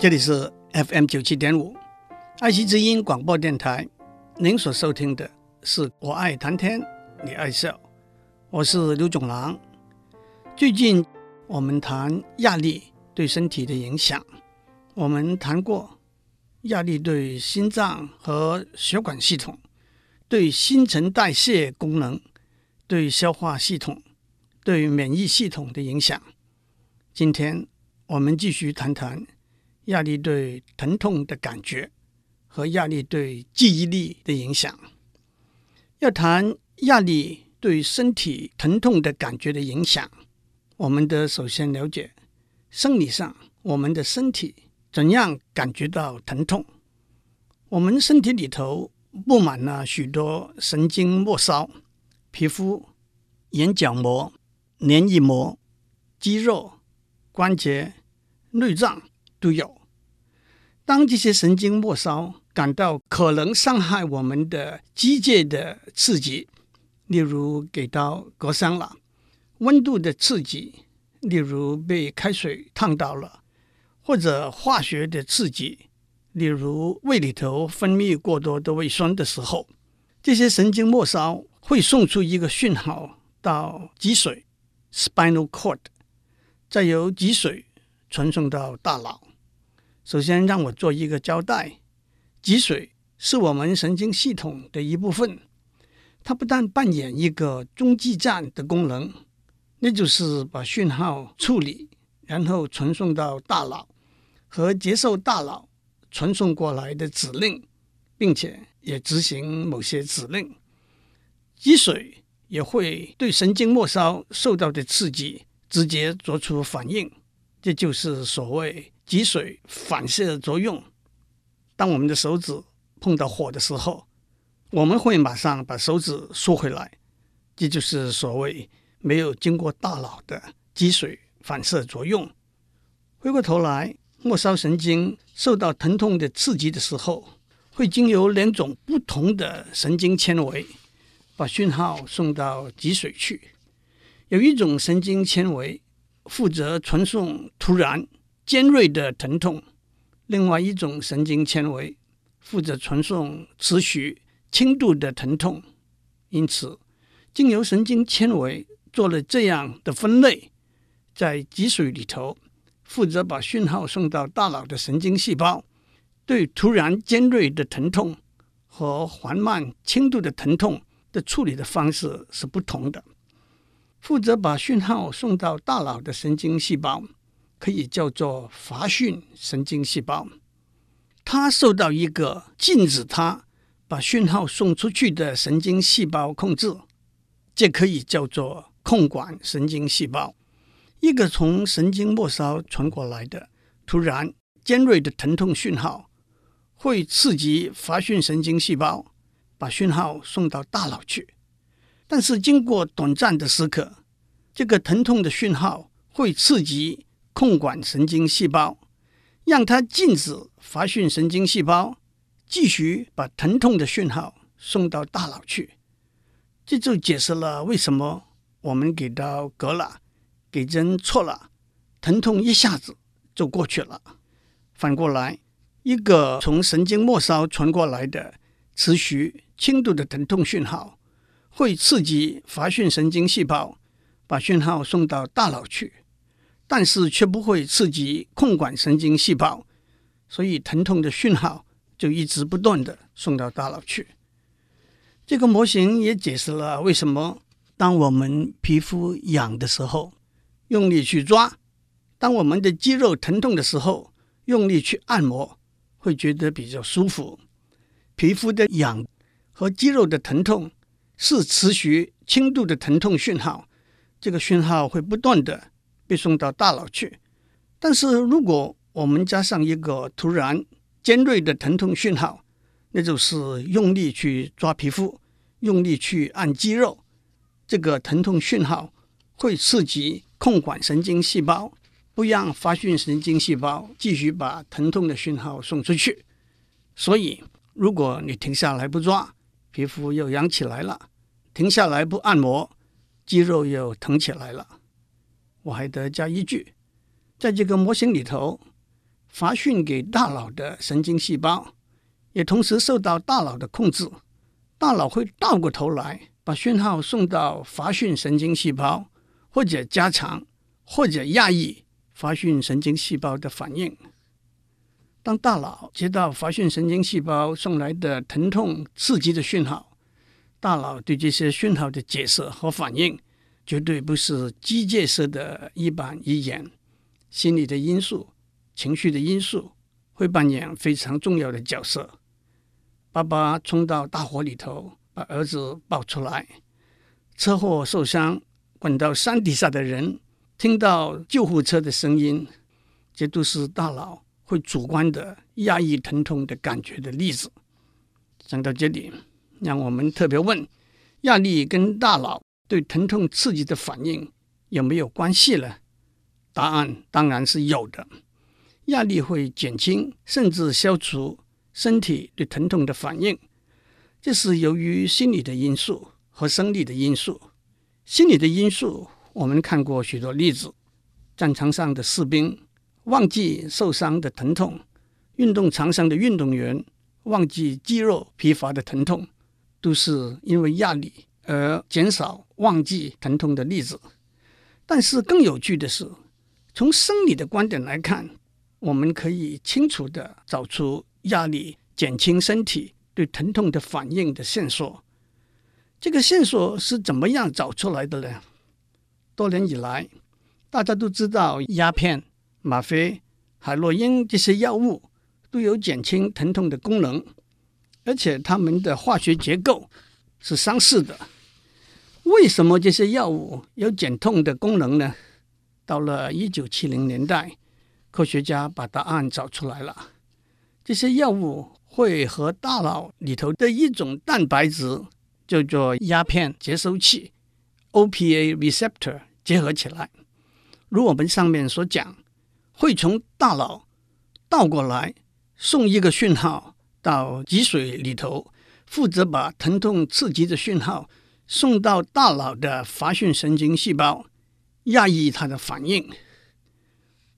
这里是 FM 九七点五爱惜之音广播电台，您所收听的是我爱谈天，你爱笑，我是刘总郎。最近我们谈压力对身体的影响，我们谈过压力对心脏和血管系统、对新陈代谢功能、对消化系统、对免疫系统的影响。今天我们继续谈谈。压力对疼痛的感觉和压力对记忆力的影响。要谈压力对身体疼痛的感觉的影响，我们得首先了解生理上我们的身体怎样感觉到疼痛。我们身体里头布满了许多神经末梢、皮肤、眼角膜、黏液膜、肌肉、关节、内脏都有。当这些神经末梢感到可能伤害我们的机械的刺激，例如给刀割伤了；温度的刺激，例如被开水烫到了；或者化学的刺激，例如胃里头分泌过多的胃酸的时候，这些神经末梢会送出一个讯号到脊髓 （spinal cord），再由脊髓传送到大脑。首先，让我做一个交代。脊髓是我们神经系统的一部分，它不但扮演一个中继站的功能，那就是把讯号处理，然后传送到大脑和接受大脑传送过来的指令，并且也执行某些指令。脊髓也会对神经末梢受到的刺激直接做出反应，这就是所谓。脊髓反射作用。当我们的手指碰到火的时候，我们会马上把手指缩回来，这就是所谓没有经过大脑的脊髓反射作用。回过头来，末梢神经受到疼痛的刺激的时候，会经由两种不同的神经纤维把讯号送到脊髓去。有一种神经纤维负责传送突然。尖锐的疼痛，另外一种神经纤维负责传送持续轻度的疼痛。因此，经由神经纤维做了这样的分类，在脊髓里头负责把讯号送到大脑的神经细胞，对突然尖锐的疼痛和缓慢轻度的疼痛的处理的方式是不同的。负责把讯号送到大脑的神经细胞。可以叫做发讯神经细胞，它受到一个禁止它把讯号送出去的神经细胞控制，这可以叫做控管神经细胞。一个从神经末梢传过来的突然尖锐的疼痛讯号，会刺激发讯神经细胞，把讯号送到大脑去。但是经过短暂的时刻，这个疼痛的讯号会刺激。控管神经细胞，让它禁止发讯神经细胞继续把疼痛的讯号送到大脑去。这就解释了为什么我们给刀割了，给针错了，疼痛一下子就过去了。反过来，一个从神经末梢传过来的持续轻度的疼痛讯号，会刺激发讯神经细胞把讯号送到大脑去。但是却不会刺激控管神经细胞，所以疼痛的讯号就一直不断的送到大脑去。这个模型也解释了为什么当我们皮肤痒的时候用力去抓；当我们的肌肉疼痛的时候用力去按摩，会觉得比较舒服。皮肤的痒和肌肉的疼痛是持续轻度的疼痛讯号，这个讯号会不断的。被送到大脑去，但是如果我们加上一个突然尖锐的疼痛讯号，那就是用力去抓皮肤，用力去按肌肉，这个疼痛讯号会刺激控管神经细胞，不让发讯神经细胞继续把疼痛的讯号送出去。所以，如果你停下来不抓，皮肤又痒起来了；停下来不按摩，肌肉又疼起来了。我还得加一句，在这个模型里头，发讯给大脑的神经细胞，也同时受到大脑的控制。大脑会倒过头来把讯号送到发讯神经细胞，或者加强，或者压抑发讯神经细胞的反应。当大脑接到发讯神经细胞送来的疼痛刺激的讯号，大脑对这些讯号的解释和反应，绝对不是机械式的一板一眼。心理的因素、情绪的因素会扮演非常重要的角色。爸爸冲到大火里头，把儿子抱出来；车祸受伤，滚到山底下的人听到救护车的声音，这都是大脑会主观的压抑疼痛的感觉的例子。讲到这里，让我们特别问：压力跟大脑对疼痛刺激的反应有没有关系呢？答案当然是有的。压力会减轻甚至消除身体对疼痛的反应，这是由于心理的因素和生理的因素。心理的因素，我们看过许多例子：战场上的士兵忘记受伤的疼痛，运动场上的运动员忘记肌肉疲乏的疼痛，都是因为压力而减少忘记疼痛的例子。但是更有趣的是，从生理的观点来看，我们可以清楚地找出压力减轻身体对疼痛的反应的线索。这个线索是怎么样找出来的呢？多年以来，大家都知道鸦片、吗啡、海洛因这些药物都有减轻疼痛的功能，而且它们的化学结构是相似的。为什么这些药物有减痛的功能呢？到了一九七零年代，科学家把答案找出来了。这些药物会和大脑里头的一种蛋白质，叫做鸦片接收器 （OPA receptor） 结合起来。如我们上面所讲，会从大脑倒过来送一个讯号到脊髓里头，负责把疼痛刺激的讯号送到大脑的发讯神经细胞。压抑它的反应。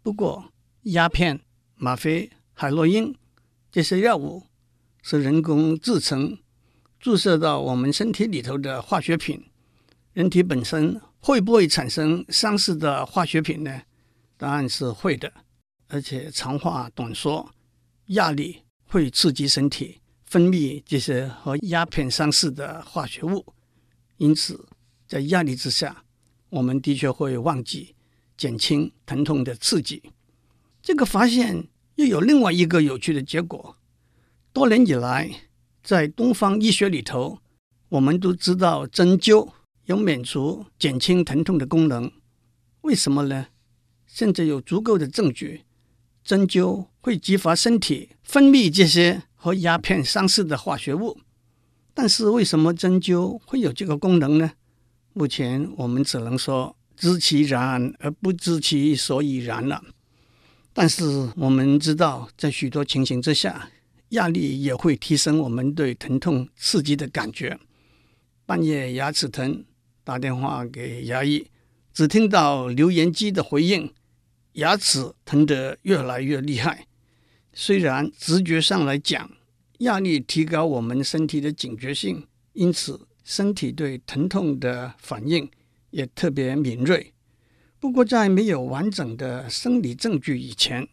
不过，鸦片、吗啡、海洛因这些药物是人工制成、注射到我们身体里头的化学品。人体本身会不会产生相似的化学品呢？答案是会的。而且长话短说，压力会刺激身体分泌这些和鸦片相似的化学物，因此在压力之下。我们的确会忘记减轻疼痛的刺激。这个发现又有另外一个有趣的结果。多年以来，在东方医学里头，我们都知道针灸有免除、减轻疼痛的功能。为什么呢？现在有足够的证据，针灸会激发身体分泌这些和鸦片相似的化学物。但是，为什么针灸会有这个功能呢？目前我们只能说知其然而不知其所以然了。但是我们知道，在许多情形之下，压力也会提升我们对疼痛刺激的感觉。半夜牙齿疼，打电话给牙医，只听到留言机的回应，牙齿疼得越来越厉害。虽然直觉上来讲，压力提高我们身体的警觉性，因此。身体对疼痛的反应也特别敏锐。不过，在没有完整的生理证据以前，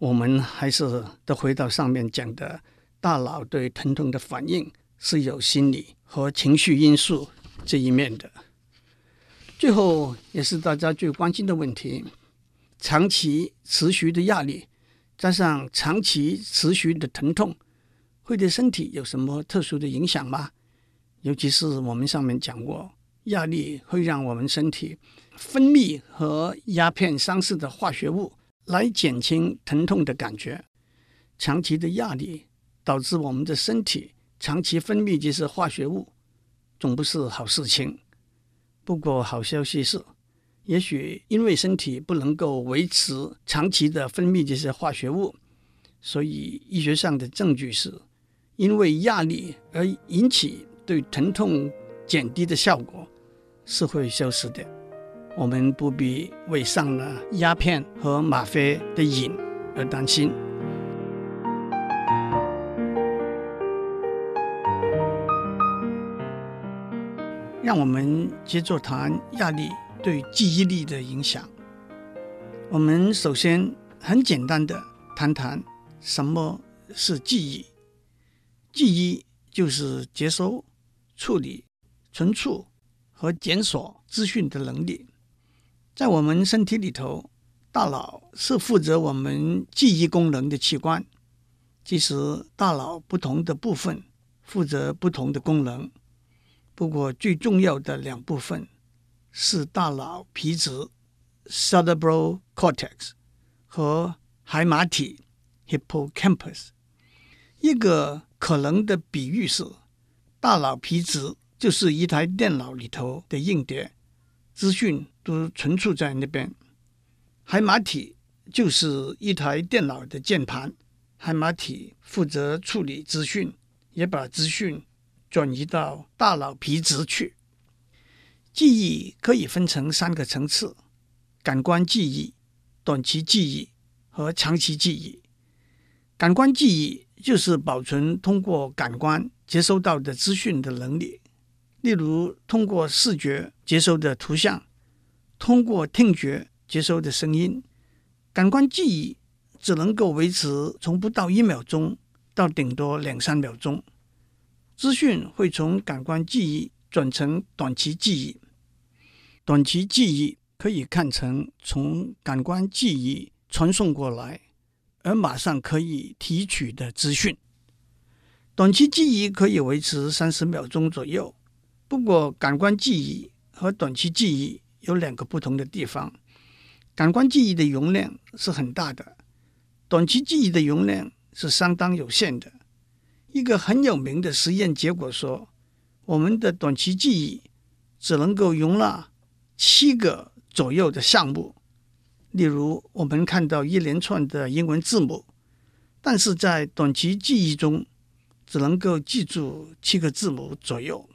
我们还是得回到上面讲的，大脑对疼痛的反应是有心理和情绪因素这一面的。最后，也是大家最关心的问题：长期持续的压力加上长期持续的疼痛，会对身体有什么特殊的影响吗？尤其是我们上面讲过，压力会让我们身体分泌和鸦片相似的化学物，来减轻疼痛的感觉。长期的压力导致我们的身体长期分泌这些化学物，总不是好事情。不过好消息是，也许因为身体不能够维持长期的分泌这些化学物，所以医学上的证据是，因为压力而引起。对疼痛减低的效果是会消失的，我们不必为上了鸦片和吗啡的瘾而担心。让我们接着谈压力对记忆力的影响。我们首先很简单的谈谈什么是记忆。记忆就是接收、处理、存储和检索资讯的能力。在我们身体里头，大脑是负责我们记忆功能的器官。其实，大脑不同的部分负责不同的功能。不过，最重要的两部分是大脑皮质 （cerebral cortex） 和海马体 （hippocampus）。一个可能的比喻是，大脑皮质就是一台电脑里头的硬碟，资讯都存储在那边；海马体就是一台电脑的键盘，海马体负责处理资讯，也把资讯。转移到大脑皮质去。记忆可以分成三个层次：感官记忆、短期记忆和长期记忆。感官记忆就是保存通过感官接收到的资讯的能力，例如通过视觉接收的图像，通过听觉接收的声音。感官记忆只能够维持从不到一秒钟到顶多两三秒钟。资讯会从感官记忆转成短期记忆，短期记忆可以看成从感官记忆传送过来而马上可以提取的资讯。短期记忆可以维持三十秒钟左右，不过感官记忆和短期记忆有两个不同的地方：感官记忆的容量是很大的，短期记忆的容量是相当有限的。一个很有名的实验结果说，我们的短期记忆只能够容纳七个左右的项目。例如，我们看到一连串的英文字母，但是在短期记忆中只能够记住七个字母左右。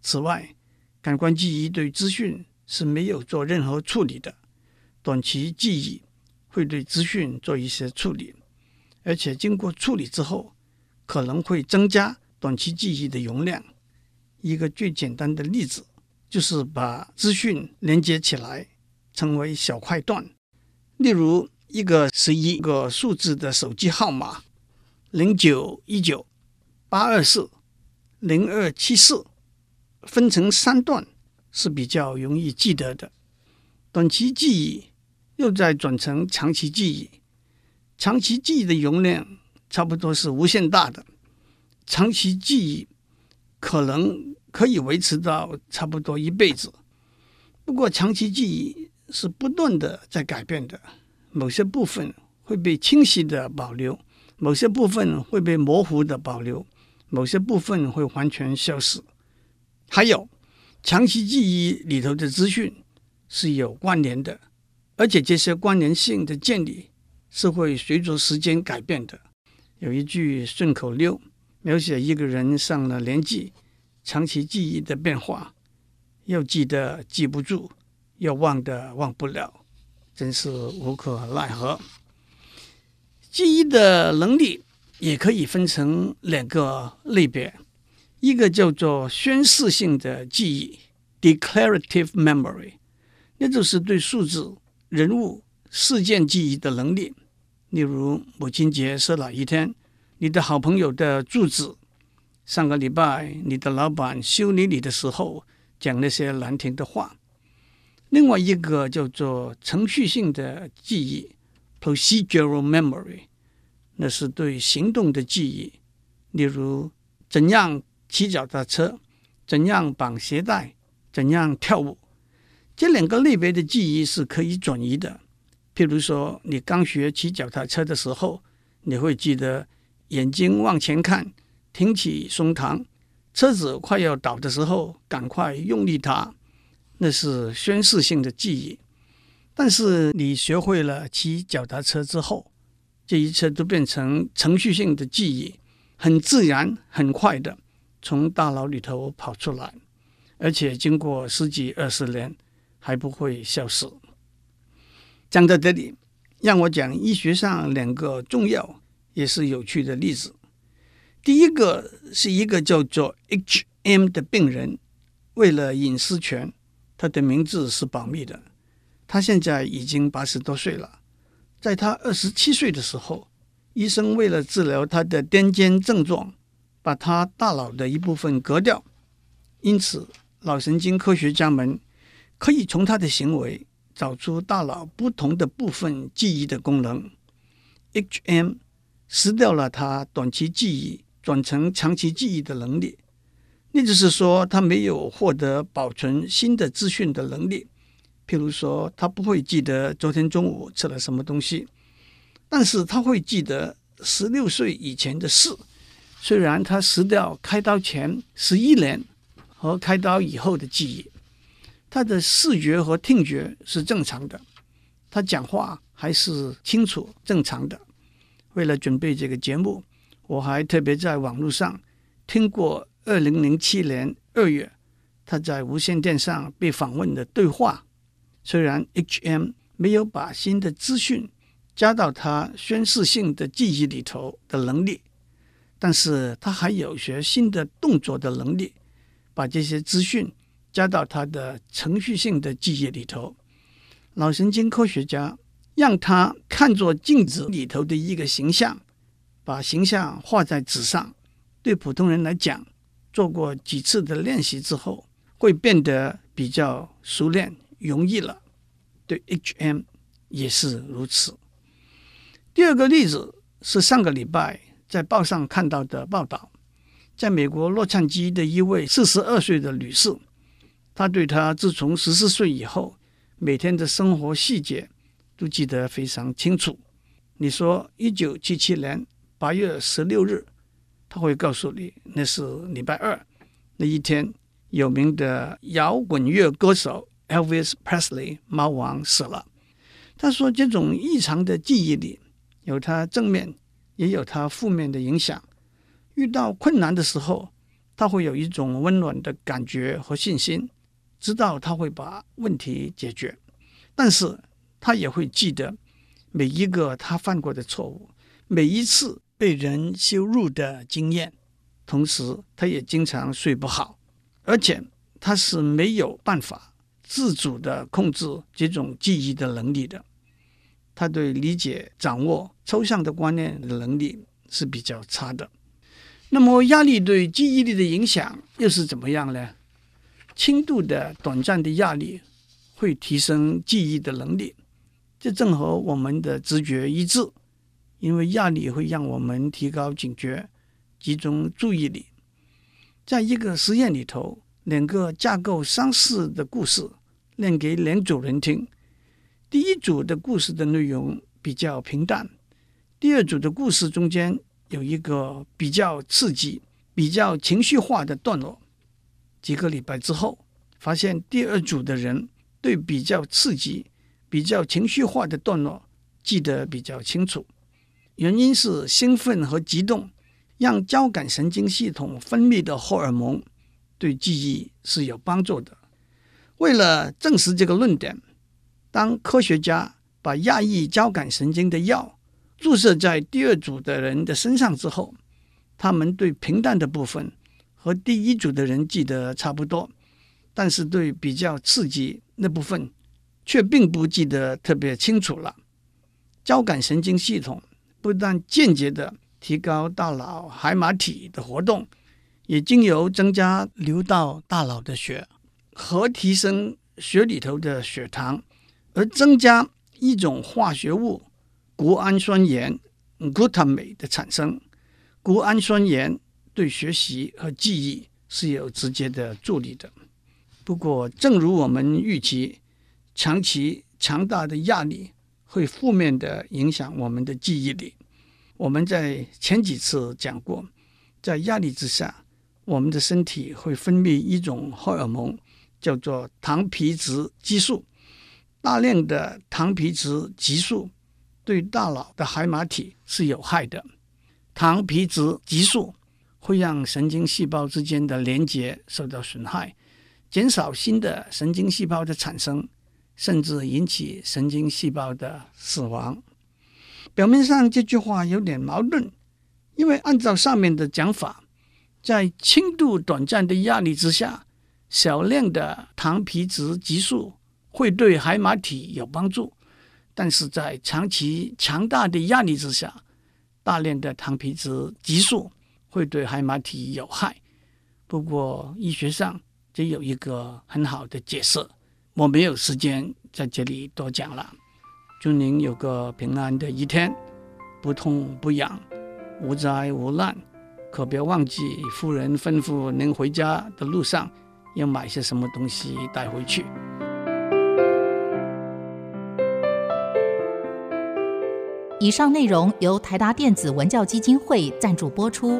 此外，感官记忆对资讯是没有做任何处理的，短期记忆会对资讯做一些处理，而且经过处理之后。可能会增加短期记忆的容量。一个最简单的例子就是把资讯连接起来，成为小块段。例如，一个十一个数字的手机号码，零九一九八二四零二七四，分成三段是比较容易记得的。短期记忆又再转成长期记忆，长期记忆的容量。差不多是无限大的，长期记忆可能可以维持到差不多一辈子。不过，长期记忆是不断的在改变的，某些部分会被清晰的保留，某些部分会被模糊的保留，某些部分会完全消失。还有，长期记忆里头的资讯是有关联的，而且这些关联性的建立是会随着时间改变的。有一句顺口溜，描写一个人上了年纪，长期记忆的变化，要记得记不住，要忘的忘不了，真是无可奈何。记忆的能力也可以分成两个类别，一个叫做宣示性的记忆 （declarative memory），那就是对数字、人物、事件记忆的能力。例如母亲节是哪一天？你的好朋友的住址？上个礼拜你的老板修理你的时候讲那些难听的话。另外一个叫做程序性的记忆 （procedural memory），那是对行动的记忆，例如怎样骑脚踏车、怎样绑鞋带、怎样跳舞。这两个类别的记忆是可以转移的。譬如说，你刚学骑脚踏车的时候，你会记得眼睛往前看，挺起胸膛，车子快要倒的时候，赶快用力踏，那是宣示性的记忆。但是你学会了骑脚踏车之后，这一切都变成程序性的记忆，很自然、很快的从大脑里头跑出来，而且经过十几二十年还不会消失。讲到这里，让我讲医学上两个重要也是有趣的例子。第一个是一个叫做 H.M. 的病人，为了隐私权，他的名字是保密的。他现在已经八十多岁了。在他二十七岁的时候，医生为了治疗他的癫痫症状，把他大脑的一部分割掉。因此，脑神经科学家们可以从他的行为找出大脑不同的部分记忆的功能。H.M. 失掉了他短期记忆转成长期记忆的能力，那就是说，他没有获得保存新的资讯的能力。譬如说，他不会记得昨天中午吃了什么东西，但是他会记得十六岁以前的事。虽然他失掉开刀前十一年和开刀以后的记忆，他的视觉和听觉是正常的，他讲话还是清楚正常的。为了准备这个节目，我还特别在网络上听过二零零七年二月他在无线电上被访问的对话。虽然 H.M. 没有把新的资讯加到他宣示性的记忆里头的能力，但是他还有学新的动作的能力，把这些资讯加到他的程序性的记忆里头。脑神经科学家让他看作镜子里头的一个形象，把形象画在纸上。对普通人来讲，做过几次的练习之后，会变得比较熟练。容易了，对 H.M. 也是如此。第二个例子是上个礼拜在报上看到的报道，在美国洛杉矶的一位四十二岁的女士，她对她自从十四岁以后每天的生活细节都记得非常清楚。你说一九七七年八月十六日，他会告诉你那是礼拜二，那一天有名的摇滚乐歌手。Elvis Presley 猫王死了。他说：“这种异常的记忆里，有他正面，也有他负面的影响。遇到困难的时候，他会有一种温暖的感觉和信心，知道他会把问题解决。但是他也会记得每一个他犯过的错误，每一次被人羞辱的经验。同时，他也经常睡不好，而且他是没有办法。”自主的控制这种记忆的能力的，他对理解、掌握抽象的观念的能力是比较差的。那么，压力对记忆力的影响又是怎么样呢？轻度的、短暂的压力会提升记忆的能力，这正和我们的直觉一致，因为压力会让我们提高警觉、集中注意力。在一个实验里头，两个架构相似的故事。念给两组人听，第一组的故事的内容比较平淡，第二组的故事中间有一个比较刺激、比较情绪化的段落。几个礼拜之后，发现第二组的人对比较刺激、比较情绪化的段落记得比较清楚，原因是兴奋和激动让交感神经系统分泌的荷尔蒙对记忆是有帮助的。为了证实这个论点，当科学家把压抑交感神经的药注射在第二组的人的身上之后，他们对平淡的部分和第一组的人记得差不多，但是对比较刺激那部分却并不记得特别清楚了。交感神经系统不但间接地提高大脑海马体的活动，也经由增加流到大脑的血。和提升血里头的血糖，而增加一种化学物谷氨酸盐 （glutamate） 的产生。谷氨酸盐对学习和记忆是有直接的助力的。不过，正如我们预期，长期强大的压力会负面的影响我们的记忆力。我们在前几次讲过，在压力之下，我们的身体会分泌一种荷尔蒙。叫做糖皮质激素，大量的糖皮质激素对大脑的海马体是有害的。糖皮质激素会让神经细胞之间的连接受到损害，减少新的神经细胞的产生，甚至引起神经细胞的死亡。表面上这句话有点矛盾，因为按照上面的讲法，在轻度短暂的压力之下，少量的糖皮质激素会对海马体有帮助，但是在长期强大的压力之下，大量的糖皮质激素会对海马体有害。不过医学上这有一个很好的解释，我没有时间在这里多讲了。祝您有个平安的一天，不痛不痒，无灾无难。可别忘记夫人吩咐您回家的路上要买些什么东西带回去。以上内容由台达电子文教基金会赞助播出。